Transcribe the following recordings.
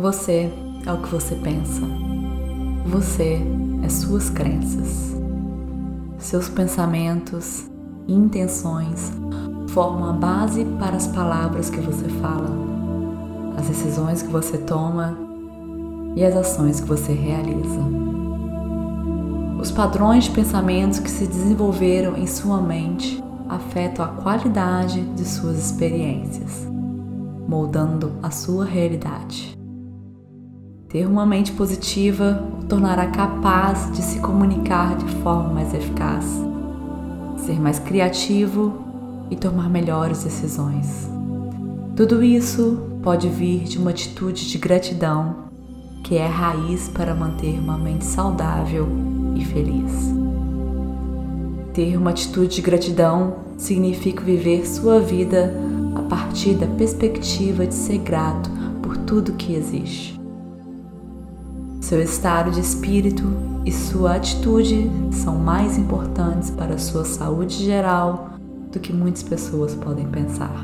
Você é o que você pensa. Você é suas crenças. Seus pensamentos e intenções formam a base para as palavras que você fala, as decisões que você toma e as ações que você realiza. Os padrões de pensamentos que se desenvolveram em sua mente afetam a qualidade de suas experiências, moldando a sua realidade. Ter uma mente positiva o tornará capaz de se comunicar de forma mais eficaz, ser mais criativo e tomar melhores decisões. Tudo isso pode vir de uma atitude de gratidão, que é a raiz para manter uma mente saudável e feliz. Ter uma atitude de gratidão significa viver sua vida a partir da perspectiva de ser grato por tudo que existe. Seu estado de espírito e sua atitude são mais importantes para a sua saúde geral do que muitas pessoas podem pensar.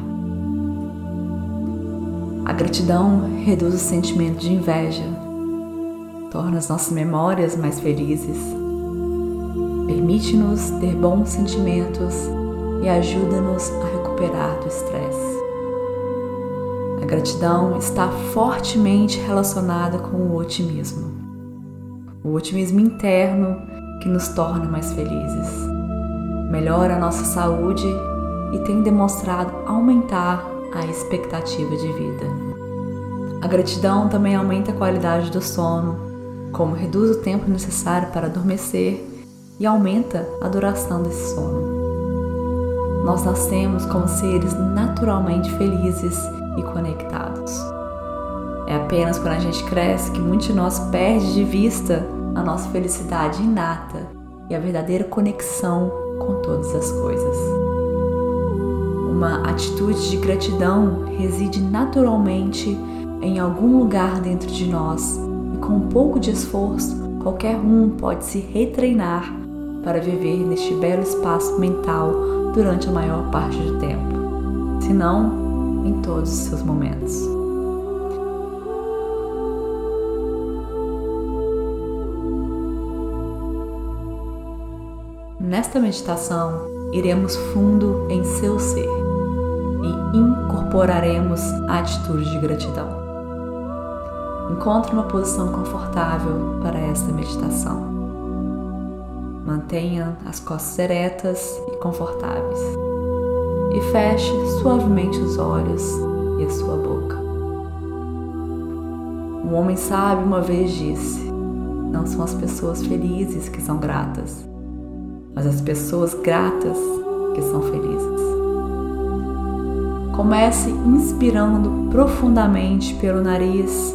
A gratidão reduz o sentimento de inveja, torna as nossas memórias mais felizes, permite-nos ter bons sentimentos e ajuda-nos a recuperar do estresse. A gratidão está fortemente relacionada com o otimismo. O otimismo interno que nos torna mais felizes, melhora a nossa saúde e tem demonstrado aumentar a expectativa de vida. A gratidão também aumenta a qualidade do sono, como reduz o tempo necessário para adormecer e aumenta a duração desse sono. Nós nascemos como seres naturalmente felizes e conectados. É apenas quando a gente cresce que muitos de nós perde de vista a nossa felicidade inata e a verdadeira conexão com todas as coisas. Uma atitude de gratidão reside naturalmente em algum lugar dentro de nós e com um pouco de esforço, qualquer um pode se retreinar para viver neste belo espaço mental durante a maior parte do tempo, se não em todos os seus momentos. Nesta meditação, iremos fundo em seu ser e incorporaremos a atitude de gratidão. Encontre uma posição confortável para esta meditação. Mantenha as costas eretas e confortáveis e feche suavemente os olhos e a sua boca. Um homem sábio uma vez disse: Não são as pessoas felizes que são gratas, mas as pessoas gratas que são felizes. Comece inspirando profundamente pelo nariz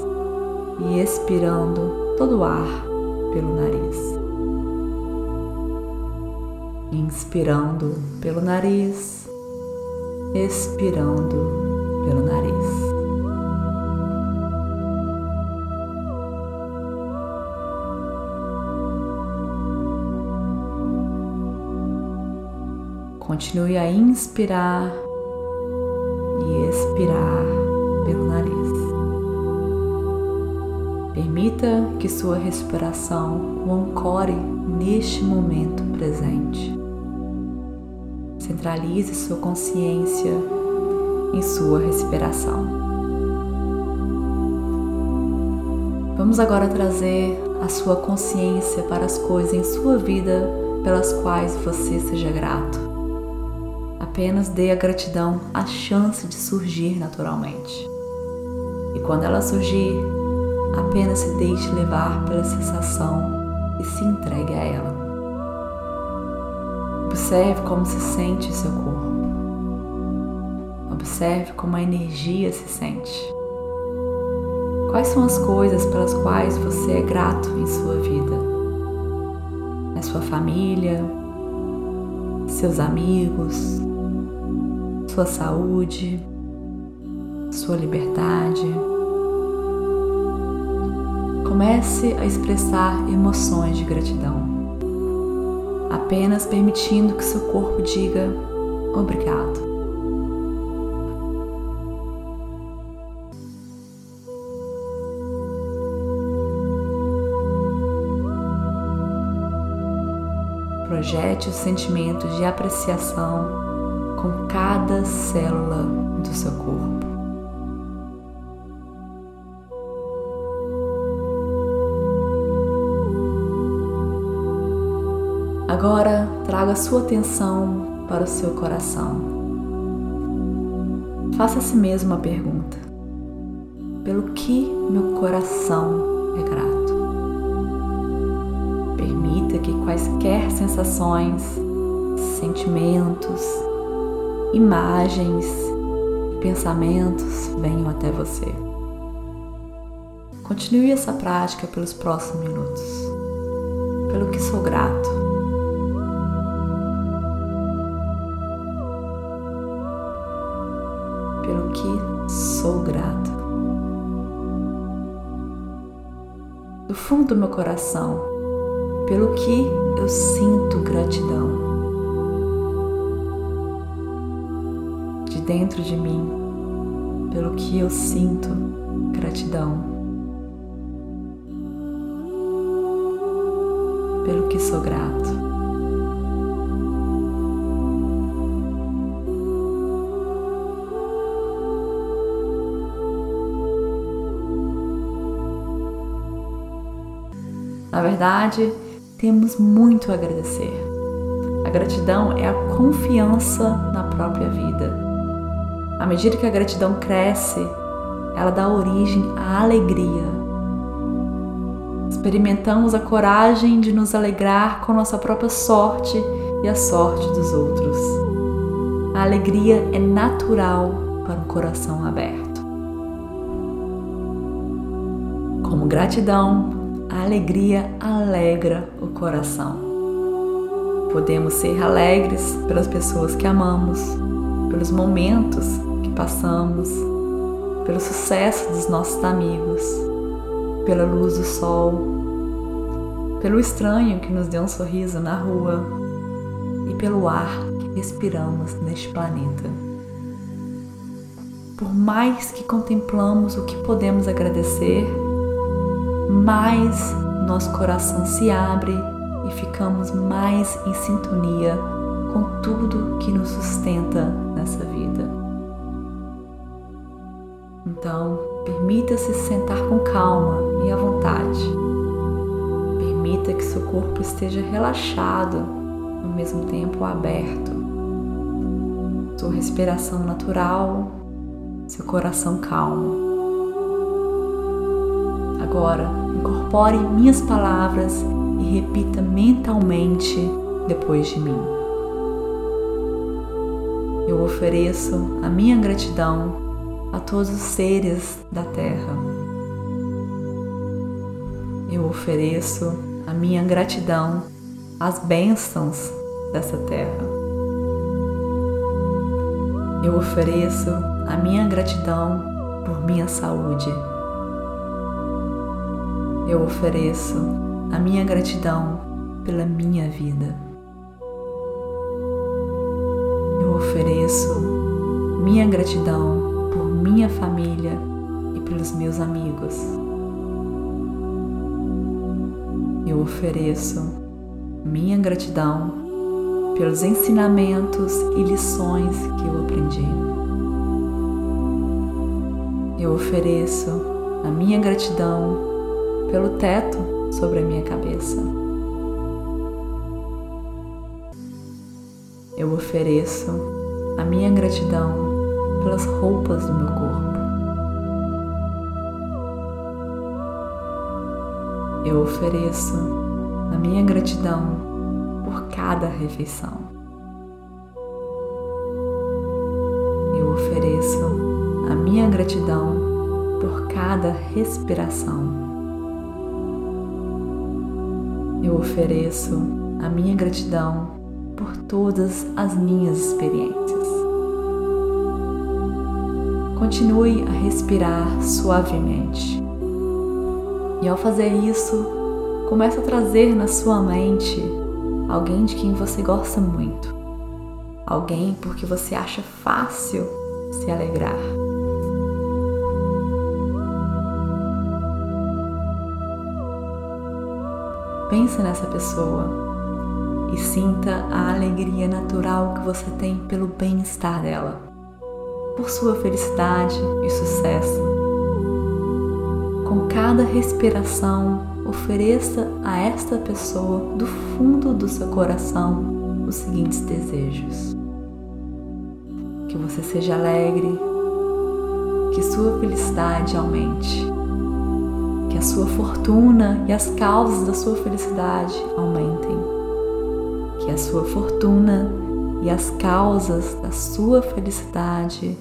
e expirando todo o ar pelo nariz. Inspirando pelo nariz expirando pelo nariz. Continue a inspirar e expirar pelo nariz. Permita que sua respiração o ancore neste momento presente. Centralize sua consciência em sua respiração. Vamos agora trazer a sua consciência para as coisas em sua vida pelas quais você seja grato. Apenas dê à gratidão a chance de surgir naturalmente. E quando ela surgir, apenas se deixe levar pela sensação e se entregue a ela. Observe como se sente seu corpo. Observe como a energia se sente. Quais são as coisas pelas quais você é grato em sua vida? Na sua família, seus amigos, sua saúde, sua liberdade. Comece a expressar emoções de gratidão, apenas permitindo que seu corpo diga obrigado. projete os sentimentos de apreciação com cada célula do seu corpo. Agora traga sua atenção para o seu coração. Faça a si mesmo uma pergunta: pelo que meu coração é grato? Permita que quaisquer sensações, sentimentos, imagens pensamentos venham até você. Continue essa prática pelos próximos minutos. Pelo que sou grato. pelo que sou grato. Do fundo do meu coração, pelo que eu sinto gratidão. De dentro de mim, pelo que eu sinto gratidão. Pelo que sou grato. Na verdade, temos muito a agradecer. A gratidão é a confiança na própria vida. À medida que a gratidão cresce, ela dá origem à alegria. Experimentamos a coragem de nos alegrar com nossa própria sorte e a sorte dos outros. A alegria é natural para um coração aberto. Como gratidão, a alegria alegra o coração. Podemos ser alegres pelas pessoas que amamos, pelos momentos passamos, pelo sucesso dos nossos amigos, pela luz do sol, pelo estranho que nos deu um sorriso na rua e pelo ar que respiramos neste planeta. Por mais que contemplamos o que podemos agradecer, mais nosso coração se abre e ficamos mais em sintonia com tudo que nos sustenta nessa vida. Então, permita-se sentar com calma e à vontade. Permita que seu corpo esteja relaxado, ao mesmo tempo aberto. Sua respiração natural, seu coração calmo. Agora, incorpore minhas palavras e repita mentalmente depois de mim. Eu ofereço a minha gratidão a todos os seres da Terra. Eu ofereço a minha gratidão às bênçãos dessa terra. Eu ofereço a minha gratidão por minha saúde eu ofereço a minha gratidão pela minha vida. Eu ofereço minha gratidão minha família e pelos meus amigos. Eu ofereço minha gratidão pelos ensinamentos e lições que eu aprendi. Eu ofereço a minha gratidão pelo teto sobre a minha cabeça. Eu ofereço a minha gratidão pelas roupas do meu corpo. Eu ofereço a minha gratidão por cada refeição. Eu ofereço a minha gratidão por cada respiração. Eu ofereço a minha gratidão por todas as minhas experiências. Continue a respirar suavemente. E ao fazer isso, comece a trazer na sua mente alguém de quem você gosta muito. Alguém porque você acha fácil se alegrar. Pense nessa pessoa e sinta a alegria natural que você tem pelo bem-estar dela, por sua felicidade e sucesso. Com cada respiração, ofereça a esta pessoa do fundo do seu coração os seguintes desejos: que você seja alegre, que sua felicidade aumente, que a sua fortuna e as causas da sua felicidade aumentem, que a sua fortuna e as causas da sua felicidade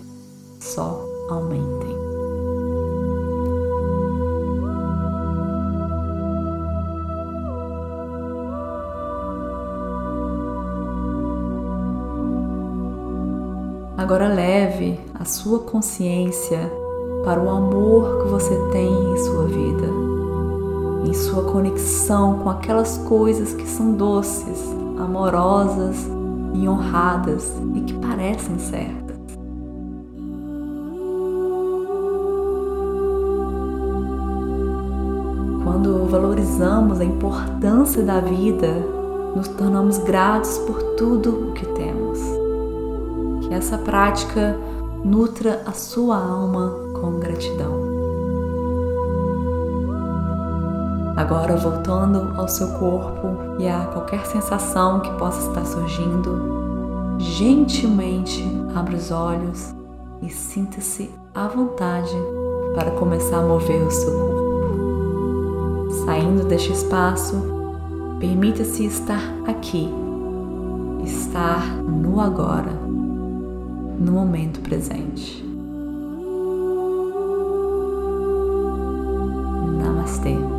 só aumentem. Agora leve a sua consciência para o amor que você tem em sua vida, em sua conexão com aquelas coisas que são doces, amorosas e honradas e que parecem certas. Quando valorizamos a importância da vida, nos tornamos gratos por tudo o que temos. Que essa prática nutra a sua alma com gratidão. Agora voltando ao seu corpo e a qualquer sensação que possa estar surgindo, gentilmente abra os olhos e sinta-se à vontade para começar a mover o seu corpo. Saindo deste espaço, permita-se estar aqui, estar no agora, no momento presente. Namastê.